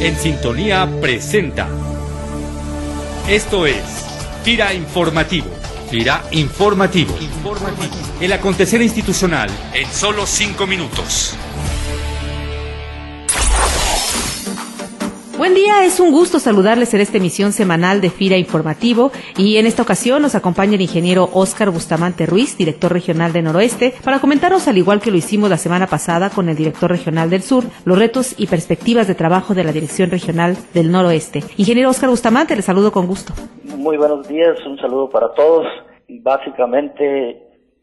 En Sintonía presenta. Esto es Tira Informativo. Tira Informativo. Informativo. El acontecer institucional en solo cinco minutos. Buen día, es un gusto saludarles en esta emisión semanal de FIRA Informativo y en esta ocasión nos acompaña el ingeniero Óscar Bustamante Ruiz, director regional de Noroeste, para comentarnos, al igual que lo hicimos la semana pasada con el director regional del Sur, los retos y perspectivas de trabajo de la Dirección Regional del Noroeste. Ingeniero Óscar Bustamante, le saludo con gusto. Muy buenos días, un saludo para todos. Básicamente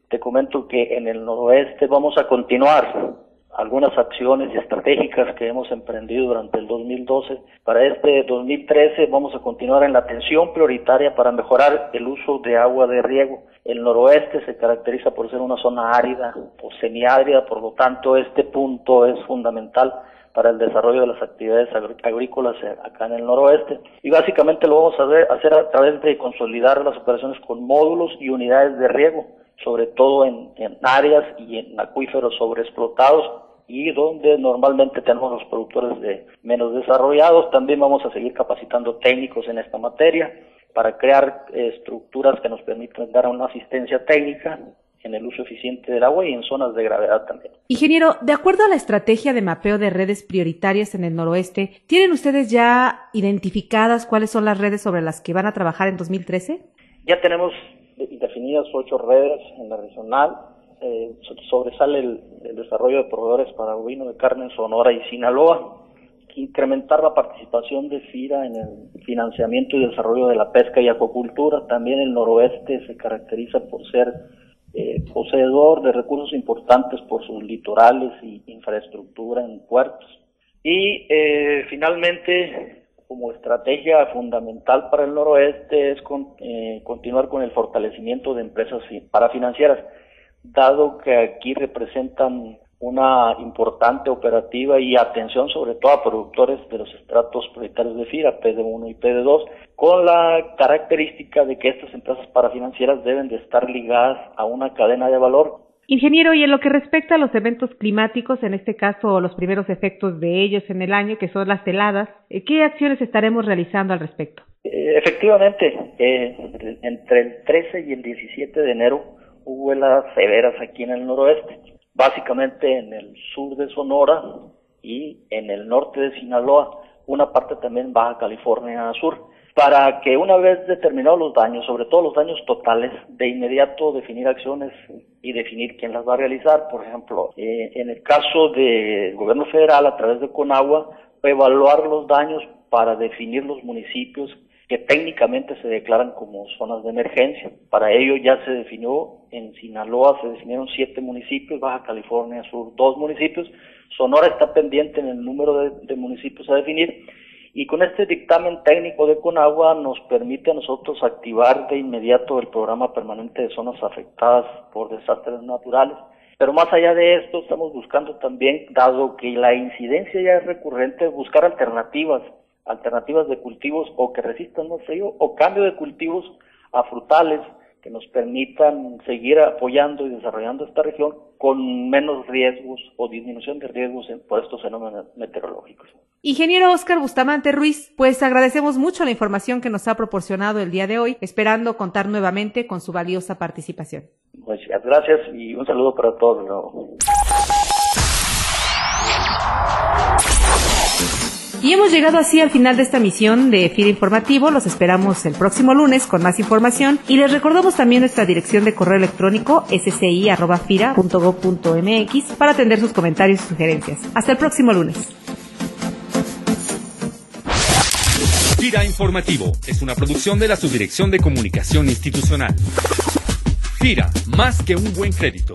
te comento que en el Noroeste vamos a continuar algunas acciones estratégicas que hemos emprendido durante el 2012. Para este 2013 vamos a continuar en la atención prioritaria para mejorar el uso de agua de riego. El noroeste se caracteriza por ser una zona árida o semiárida, por lo tanto este punto es fundamental para el desarrollo de las actividades agrícolas acá en el noroeste. Y básicamente lo vamos a hacer a través de consolidar las operaciones con módulos y unidades de riego sobre todo en, áreas y en acuíferos sobreexplotados y donde normalmente tenemos los productores de menos desarrollados. También vamos a seguir capacitando técnicos en esta materia para crear estructuras que nos permitan dar una asistencia técnica en el uso eficiente del agua y en zonas de gravedad también. Ingeniero, de acuerdo a la estrategia de mapeo de redes prioritarias en el noroeste, ¿tienen ustedes ya identificadas cuáles son las redes sobre las que van a trabajar en 2013? Ya tenemos definidas ocho redes en la regional. Eh, sobresale el, desarrollo de proveedores para bovino de carne en Sonora y Sinaloa. Incrementar la participación de FIRA en el financiamiento y desarrollo de la pesca y acuacultura. También el noroeste se caracteriza por ser eh, poseedor de recursos importantes por sus litorales y infraestructura en puertos. Y eh, finalmente como estrategia fundamental para el noroeste es eh, continuar con el fortalecimiento de empresas parafinancieras, dado que aquí representan una importante operativa y atención sobre todo a productores de los estratos prioritarios de FIRA, PD1 y PD2, con la característica de que estas empresas parafinancieras deben de estar ligadas a una cadena de valor Ingeniero, y en lo que respecta a los eventos climáticos, en este caso los primeros efectos de ellos en el año, que son las heladas, eh, ¿qué acciones estaremos realizando al respecto? Eh, efectivamente, eh, entre el 13 y el 17 de enero hubo heladas severas aquí en el noroeste, básicamente en el sur de Sonora y en el norte de Sinaloa, una parte también Baja California Sur para que una vez determinados los daños, sobre todo los daños totales, de inmediato definir acciones y definir quién las va a realizar. Por ejemplo, eh, en el caso del gobierno federal, a través de Conagua, evaluar los daños para definir los municipios que técnicamente se declaran como zonas de emergencia. Para ello ya se definió en Sinaloa, se definieron siete municipios, Baja California Sur dos municipios, Sonora está pendiente en el número de municipios a definir y con este dictamen técnico de Conagua nos permite a nosotros activar de inmediato el programa permanente de zonas afectadas por desastres naturales. Pero más allá de esto, estamos buscando también, dado que la incidencia ya es recurrente, buscar alternativas, alternativas de cultivos o que resistan más frío o cambio de cultivos a frutales que nos permitan seguir apoyando y desarrollando esta región con menos riesgos o disminución de riesgos por estos fenómenos meteorológicos. Ingeniero Oscar Bustamante Ruiz, pues agradecemos mucho la información que nos ha proporcionado el día de hoy, esperando contar nuevamente con su valiosa participación. Muchas gracias y un saludo para todos. Y hemos llegado así al final de esta misión de FIRA Informativo. Los esperamos el próximo lunes con más información y les recordamos también nuestra dirección de correo electrónico sci.fira.gov.mx para atender sus comentarios y sugerencias. Hasta el próximo lunes. FIRA Informativo es una producción de la Subdirección de Comunicación Institucional. FIRA, más que un buen crédito.